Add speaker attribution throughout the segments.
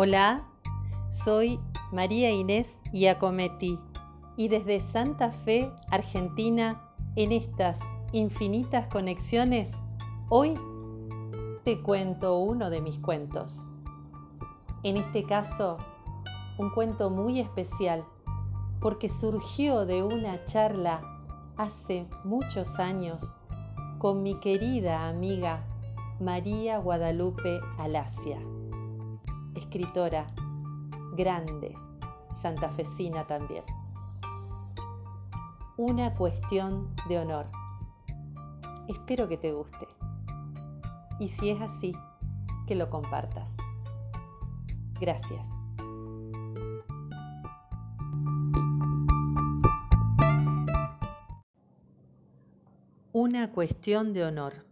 Speaker 1: Hola, soy María Inés Iacometti y desde Santa Fe, Argentina, en estas infinitas conexiones, hoy te cuento uno de mis cuentos. En este caso, un cuento muy especial porque surgió de una charla hace muchos años con mi querida amiga María Guadalupe Alasia, escritora grande, santafesina también. Una cuestión de honor. Espero que te guste. Y si es así, que lo compartas. Gracias. Una cuestión de honor.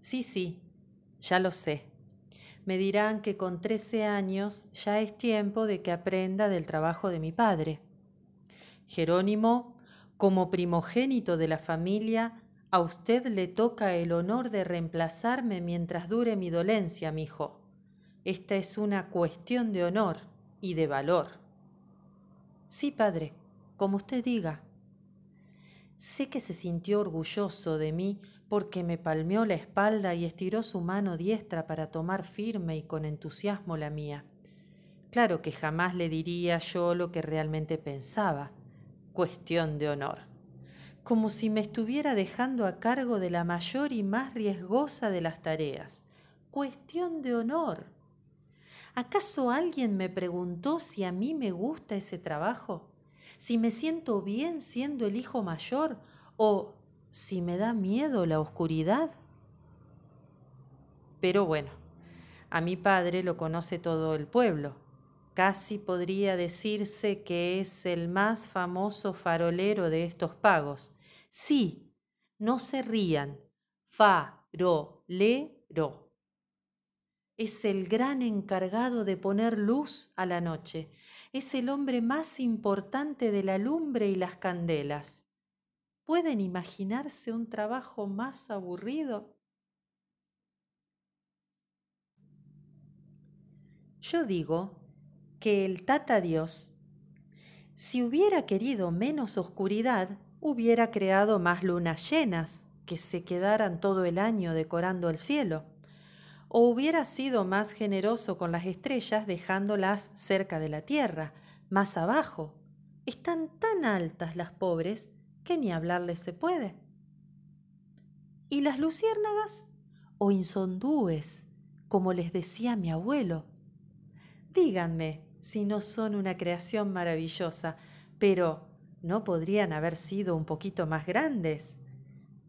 Speaker 1: Sí, sí, ya lo sé. Me dirán que con 13 años ya es tiempo de que aprenda del trabajo de mi padre. Jerónimo, como primogénito de la familia, a usted le toca el honor de reemplazarme mientras dure mi dolencia, mi hijo. Esta es una cuestión de honor y de valor. Sí, padre, como usted diga. Sé que se sintió orgulloso de mí porque me palmeó la espalda y estiró su mano diestra para tomar firme y con entusiasmo la mía. Claro que jamás le diría yo lo que realmente pensaba. Cuestión de honor. Como si me estuviera dejando a cargo de la mayor y más riesgosa de las tareas. Cuestión de honor. ¿Acaso alguien me preguntó si a mí me gusta ese trabajo? ¿Si me siento bien siendo el hijo mayor? ¿O si me da miedo la oscuridad. Pero bueno, a mi padre lo conoce todo el pueblo. Casi podría decirse que es el más famoso farolero de estos pagos. Sí, no se rían. Farolero. Es el gran encargado de poner luz a la noche. Es el hombre más importante de la lumbre y las candelas. ¿Pueden imaginarse un trabajo más aburrido? Yo digo que el Tata Dios, si hubiera querido menos oscuridad, hubiera creado más lunas llenas que se quedaran todo el año decorando el cielo, o hubiera sido más generoso con las estrellas dejándolas cerca de la tierra, más abajo. Están tan altas las pobres ni hablarles se puede. ¿Y las luciérnagas? O insondúes, como les decía mi abuelo. Díganme si no son una creación maravillosa, pero ¿no podrían haber sido un poquito más grandes?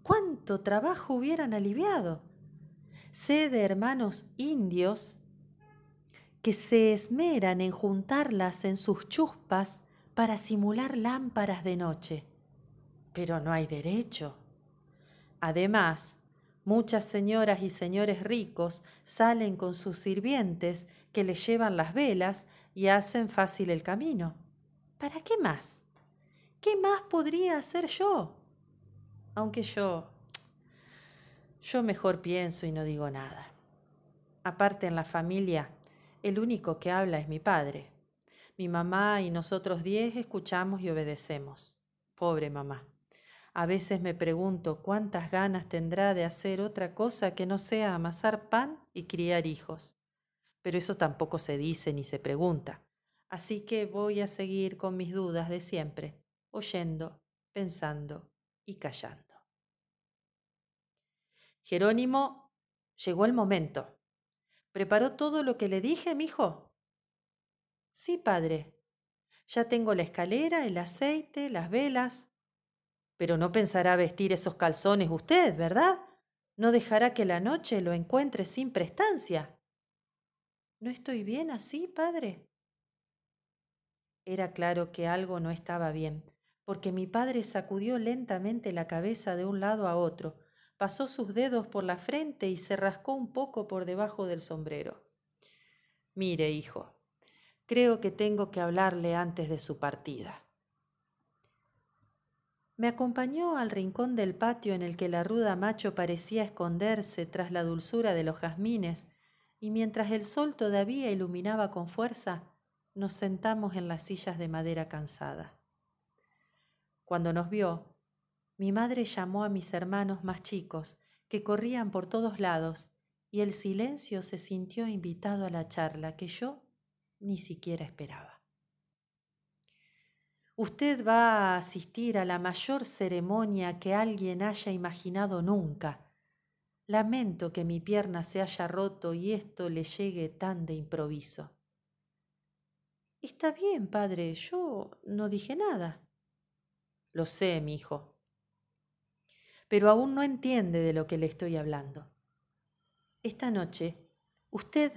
Speaker 1: ¿Cuánto trabajo hubieran aliviado? Sé de hermanos indios que se esmeran en juntarlas en sus chuspas para simular lámparas de noche pero no hay derecho. Además, muchas señoras y señores ricos salen con sus sirvientes que les llevan las velas y hacen fácil el camino. ¿Para qué más? ¿Qué más podría hacer yo? Aunque yo... Yo mejor pienso y no digo nada. Aparte en la familia, el único que habla es mi padre. Mi mamá y nosotros diez escuchamos y obedecemos. Pobre mamá. A veces me pregunto cuántas ganas tendrá de hacer otra cosa que no sea amasar pan y criar hijos. Pero eso tampoco se dice ni se pregunta. Así que voy a seguir con mis dudas de siempre, oyendo, pensando y callando. Jerónimo, llegó el momento. ¿Preparó todo lo que le dije, mi hijo? Sí, padre. Ya tengo la escalera, el aceite, las velas. Pero no pensará vestir esos calzones usted, ¿verdad? No dejará que la noche lo encuentre sin prestancia. ¿No estoy bien así, padre? Era claro que algo no estaba bien, porque mi padre sacudió lentamente la cabeza de un lado a otro, pasó sus dedos por la frente y se rascó un poco por debajo del sombrero. Mire, hijo, creo que tengo que hablarle antes de su partida. Me acompañó al rincón del patio en el que la ruda macho parecía esconderse tras la dulzura de los jazmines y mientras el sol todavía iluminaba con fuerza, nos sentamos en las sillas de madera cansada. Cuando nos vio, mi madre llamó a mis hermanos más chicos, que corrían por todos lados, y el silencio se sintió invitado a la charla que yo ni siquiera esperaba. Usted va a asistir a la mayor ceremonia que alguien haya imaginado nunca, Lamento que mi pierna se haya roto y esto le llegue tan de improviso. Está bien, padre, yo no dije nada. Lo sé, mi hijo. Pero aún no entiende de lo que le estoy hablando. Esta noche usted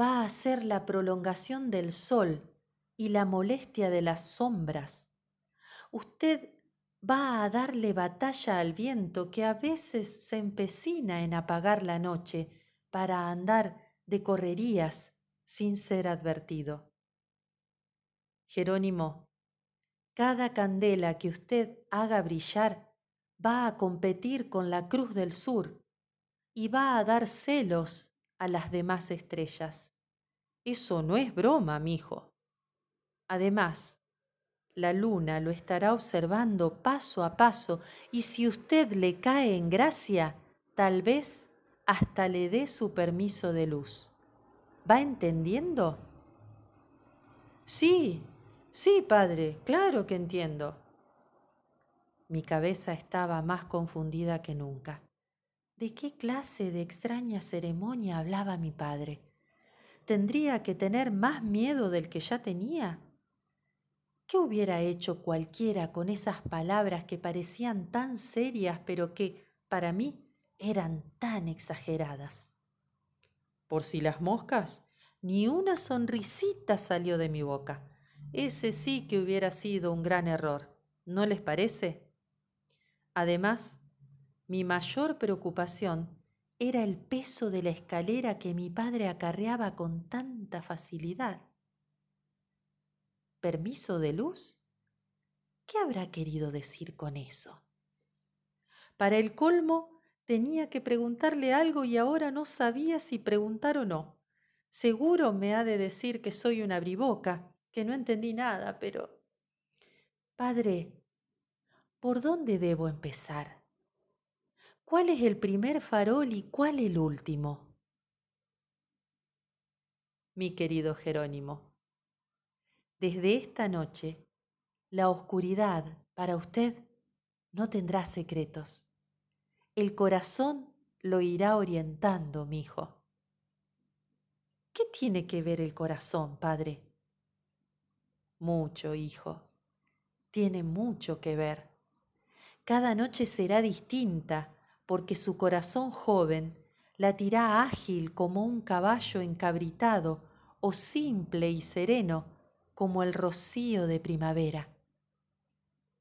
Speaker 1: va a hacer la prolongación del sol y la molestia de las sombras. Usted va a darle batalla al viento que a veces se empecina en apagar la noche para andar de correrías sin ser advertido. Jerónimo, cada candela que usted haga brillar va a competir con la cruz del sur y va a dar celos a las demás estrellas. Eso no es broma, mijo. Además, la luna lo estará observando paso a paso y si usted le cae en gracia, tal vez hasta le dé su permiso de luz. ¿Va entendiendo? Sí, sí, padre, claro que entiendo. Mi cabeza estaba más confundida que nunca. ¿De qué clase de extraña ceremonia hablaba mi padre? ¿Tendría que tener más miedo del que ya tenía? ¿Qué hubiera hecho cualquiera con esas palabras que parecían tan serias pero que, para mí, eran tan exageradas? Por si las moscas, ni una sonrisita salió de mi boca. Ese sí que hubiera sido un gran error, ¿no les parece? Además, mi mayor preocupación era el peso de la escalera que mi padre acarreaba con tanta facilidad permiso de luz? ¿Qué habrá querido decir con eso? Para el colmo, tenía que preguntarle algo y ahora no sabía si preguntar o no. Seguro me ha de decir que soy una briboca, que no entendí nada, pero... Padre, ¿por dónde debo empezar? ¿Cuál es el primer farol y cuál el último? Mi querido Jerónimo, desde esta noche, la oscuridad para usted no tendrá secretos. El corazón lo irá orientando, mi hijo. ¿Qué tiene que ver el corazón, padre? Mucho, hijo. Tiene mucho que ver. Cada noche será distinta porque su corazón joven latirá ágil como un caballo encabritado o simple y sereno como el rocío de primavera.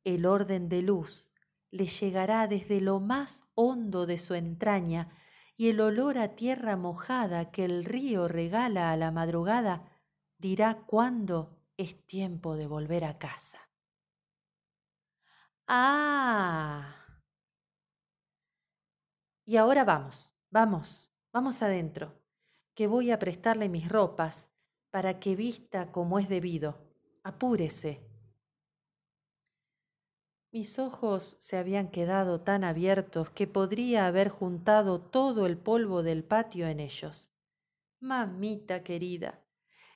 Speaker 1: El orden de luz le llegará desde lo más hondo de su entraña y el olor a tierra mojada que el río regala a la madrugada dirá cuándo es tiempo de volver a casa. Ah. Y ahora vamos, vamos, vamos adentro, que voy a prestarle mis ropas para que vista como es debido. Apúrese. Mis ojos se habían quedado tan abiertos que podría haber juntado todo el polvo del patio en ellos. Mamita querida,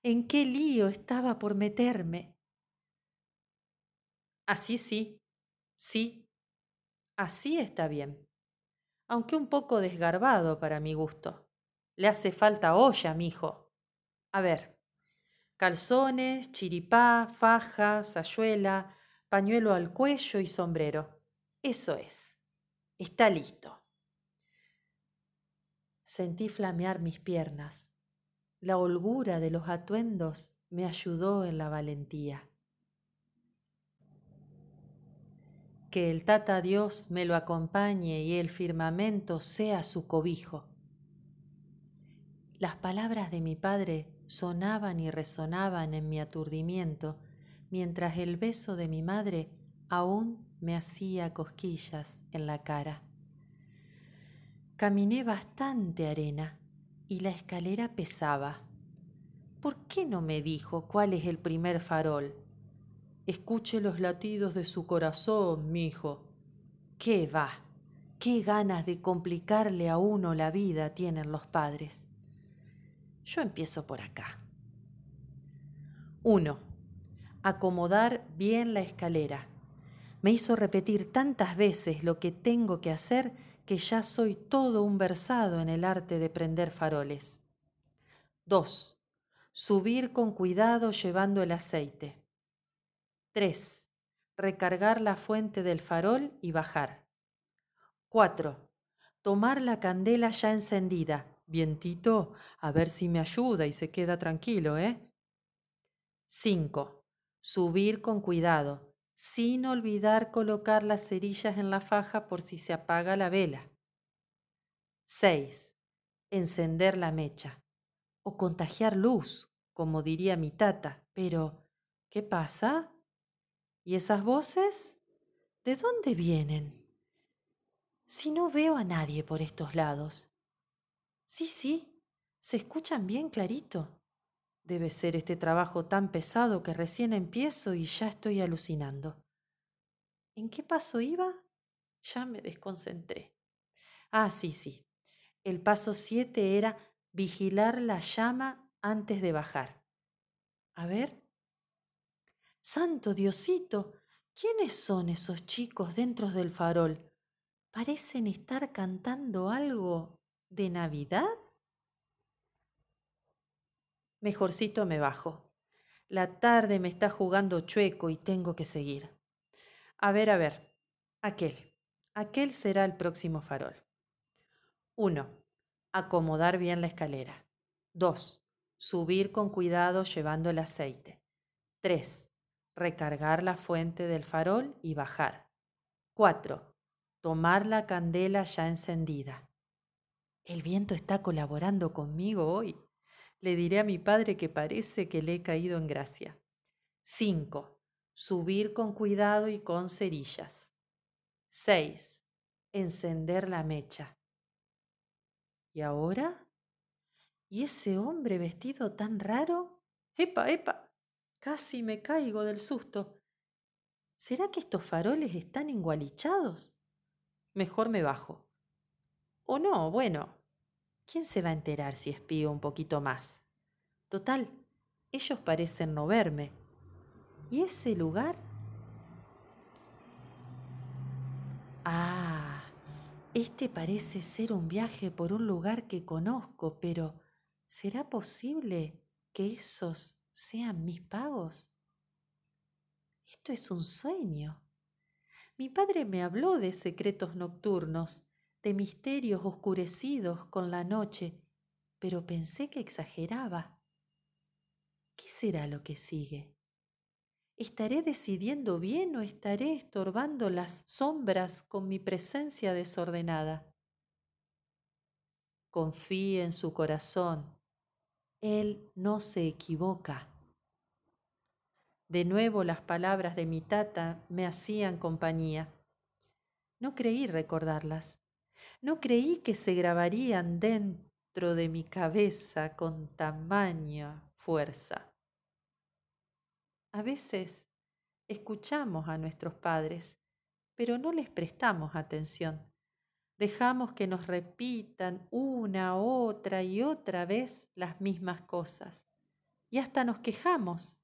Speaker 1: ¿en qué lío estaba por meterme? Así sí, sí, así está bien, aunque un poco desgarbado para mi gusto. Le hace falta olla, mijo. A ver, calzones, chiripá, faja, sayuela, pañuelo al cuello y sombrero. Eso es. Está listo. Sentí flamear mis piernas. La holgura de los atuendos me ayudó en la valentía. Que el Tata Dios me lo acompañe y el firmamento sea su cobijo. Las palabras de mi padre sonaban y resonaban en mi aturdimiento, mientras el beso de mi madre aún me hacía cosquillas en la cara. Caminé bastante arena y la escalera pesaba. ¿Por qué no me dijo cuál es el primer farol? Escuche los latidos de su corazón, mi hijo. ¿Qué va? ¿Qué ganas de complicarle a uno la vida tienen los padres? Yo empiezo por acá. 1. Acomodar bien la escalera. Me hizo repetir tantas veces lo que tengo que hacer que ya soy todo un versado en el arte de prender faroles. 2. Subir con cuidado llevando el aceite. 3. Recargar la fuente del farol y bajar. 4. Tomar la candela ya encendida. Vientito, a ver si me ayuda y se queda tranquilo, ¿eh? 5. Subir con cuidado, sin olvidar colocar las cerillas en la faja por si se apaga la vela. 6. Encender la mecha. O contagiar luz, como diría mi tata. Pero, ¿qué pasa? ¿Y esas voces? ¿De dónde vienen? Si no veo a nadie por estos lados. Sí, sí, se escuchan bien clarito. Debe ser este trabajo tan pesado que recién empiezo y ya estoy alucinando. ¿En qué paso iba? Ya me desconcentré. Ah, sí, sí. El paso siete era vigilar la llama antes de bajar. A ver. Santo Diosito, ¿quiénes son esos chicos dentro del farol? Parecen estar cantando algo de Navidad. Mejorcito me bajo. La tarde me está jugando chueco y tengo que seguir. A ver, a ver. Aquel. Aquel será el próximo farol. 1. Acomodar bien la escalera. 2. Subir con cuidado llevando el aceite. 3 recargar la fuente del farol y bajar. 4. Tomar la candela ya encendida. El viento está colaborando conmigo hoy. Le diré a mi padre que parece que le he caído en gracia. 5. Subir con cuidado y con cerillas. 6. Encender la mecha. ¿Y ahora? ¿Y ese hombre vestido tan raro? ¡Epa, epa! Casi me caigo del susto. ¿Será que estos faroles están engualichados? Mejor me bajo. O no, bueno, ¿quién se va a enterar si espío un poquito más? Total, ellos parecen no verme. ¿Y ese lugar? Ah, este parece ser un viaje por un lugar que conozco, pero ¿será posible que esos sean mis pagos? Esto es un sueño. Mi padre me habló de secretos nocturnos, de misterios oscurecidos con la noche, pero pensé que exageraba. ¿Qué será lo que sigue? ¿Estaré decidiendo bien o estaré estorbando las sombras con mi presencia desordenada? Confíe en su corazón él no se equivoca. De nuevo las palabras de mi tata me hacían compañía. No creí recordarlas. No creí que se grabarían dentro de mi cabeza con tamaña fuerza. A veces escuchamos a nuestros padres, pero no les prestamos atención. Dejamos que nos repitan una, otra y otra vez las mismas cosas. Y hasta nos quejamos.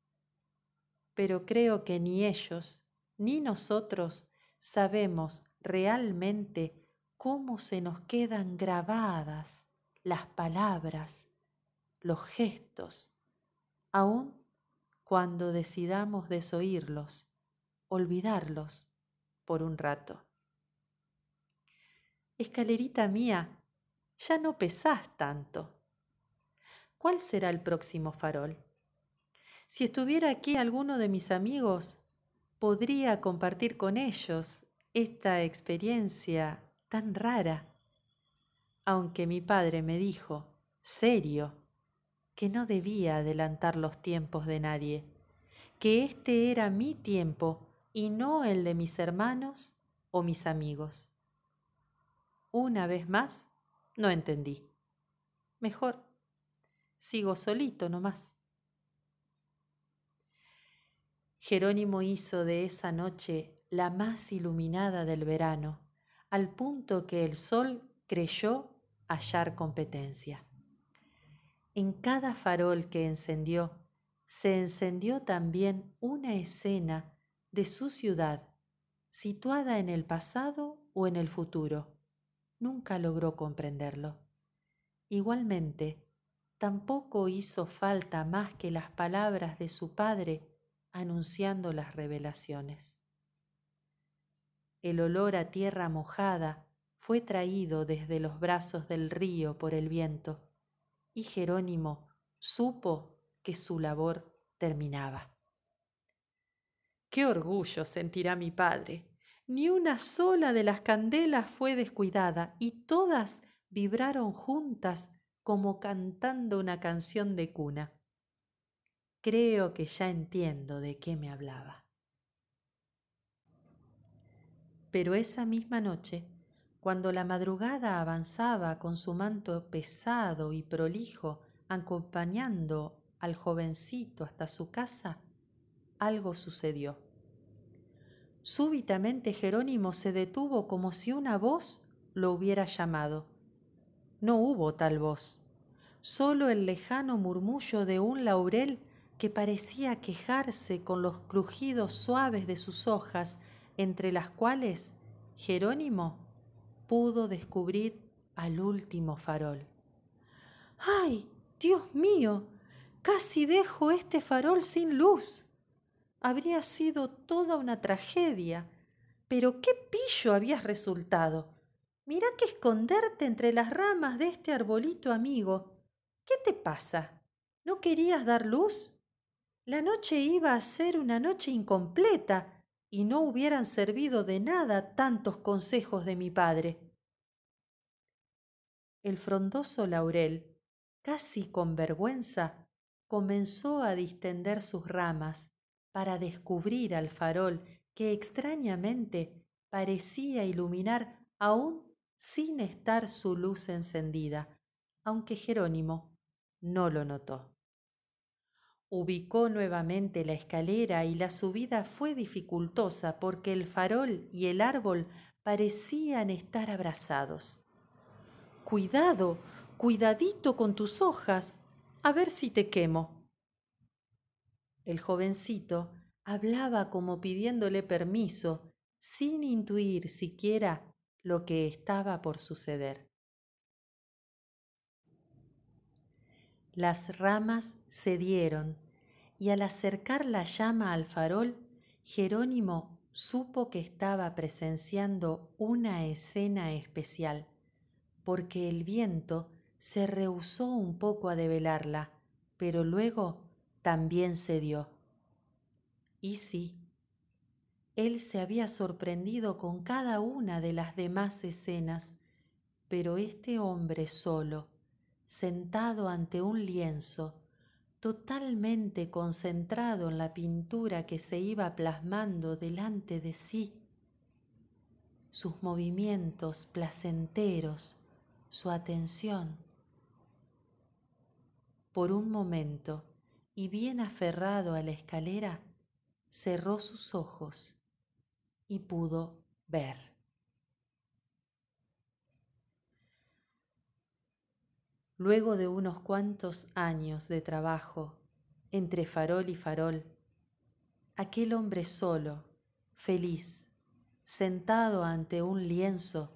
Speaker 1: Pero creo que ni ellos ni nosotros sabemos realmente cómo se nos quedan grabadas las palabras, los gestos, aun cuando decidamos desoírlos, olvidarlos por un rato. Escalerita mía, ya no pesás tanto. ¿Cuál será el próximo farol? Si estuviera aquí alguno de mis amigos, podría compartir con ellos esta experiencia tan rara. Aunque mi padre me dijo, serio, que no debía adelantar los tiempos de nadie, que este era mi tiempo y no el de mis hermanos o mis amigos. Una vez más, no entendí. Mejor, sigo solito nomás. Jerónimo hizo de esa noche la más iluminada del verano, al punto que el sol creyó hallar competencia. En cada farol que encendió, se encendió también una escena de su ciudad, situada en el pasado o en el futuro. Nunca logró comprenderlo. Igualmente, tampoco hizo falta más que las palabras de su padre anunciando las revelaciones. El olor a tierra mojada fue traído desde los brazos del río por el viento, y Jerónimo supo que su labor terminaba. Qué orgullo sentirá mi padre. Ni una sola de las candelas fue descuidada y todas vibraron juntas como cantando una canción de cuna. Creo que ya entiendo de qué me hablaba. Pero esa misma noche cuando la madrugada avanzaba con su manto pesado y prolijo, acompañando al jovencito hasta su casa, algo sucedió. Súbitamente Jerónimo se detuvo como si una voz lo hubiera llamado. No hubo tal voz, solo el lejano murmullo de un laurel que parecía quejarse con los crujidos suaves de sus hojas, entre las cuales Jerónimo pudo descubrir al último farol. ¡Ay, Dios mío! Casi dejo este farol sin luz. Habría sido toda una tragedia. Pero qué pillo habías resultado. Mira que esconderte entre las ramas de este arbolito amigo. ¿Qué te pasa? ¿No querías dar luz? La noche iba a ser una noche incompleta y no hubieran servido de nada tantos consejos de mi padre. El frondoso laurel, casi con vergüenza, comenzó a distender sus ramas para descubrir al farol que extrañamente parecía iluminar aún sin estar su luz encendida, aunque Jerónimo no lo notó. Ubicó nuevamente la escalera y la subida fue dificultosa porque el farol y el árbol parecían estar abrazados. Cuidado, cuidadito con tus hojas, a ver si te quemo. El jovencito hablaba como pidiéndole permiso, sin intuir siquiera lo que estaba por suceder. Las ramas cedieron y al acercar la llama al farol, Jerónimo supo que estaba presenciando una escena especial, porque el viento se rehusó un poco a develarla, pero luego también cedió. Y sí, él se había sorprendido con cada una de las demás escenas, pero este hombre solo, sentado ante un lienzo, totalmente concentrado en la pintura que se iba plasmando delante de sí, sus movimientos placenteros, su atención. Por un momento, y bien aferrado a la escalera, cerró sus ojos y pudo ver. Luego de unos cuantos años de trabajo entre farol y farol, aquel hombre solo, feliz, sentado ante un lienzo,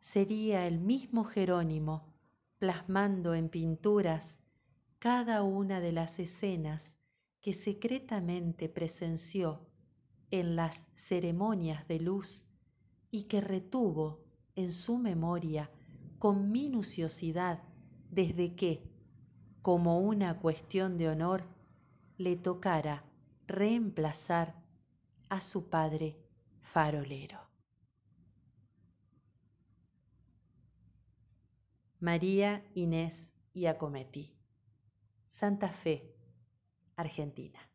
Speaker 1: sería el mismo Jerónimo plasmando en pinturas cada una de las escenas que secretamente presenció en las ceremonias de luz y que retuvo en su memoria con minuciosidad desde que, como una cuestión de honor, le tocara reemplazar a su padre farolero. María Inés Iacometti, Santa Fe, Argentina.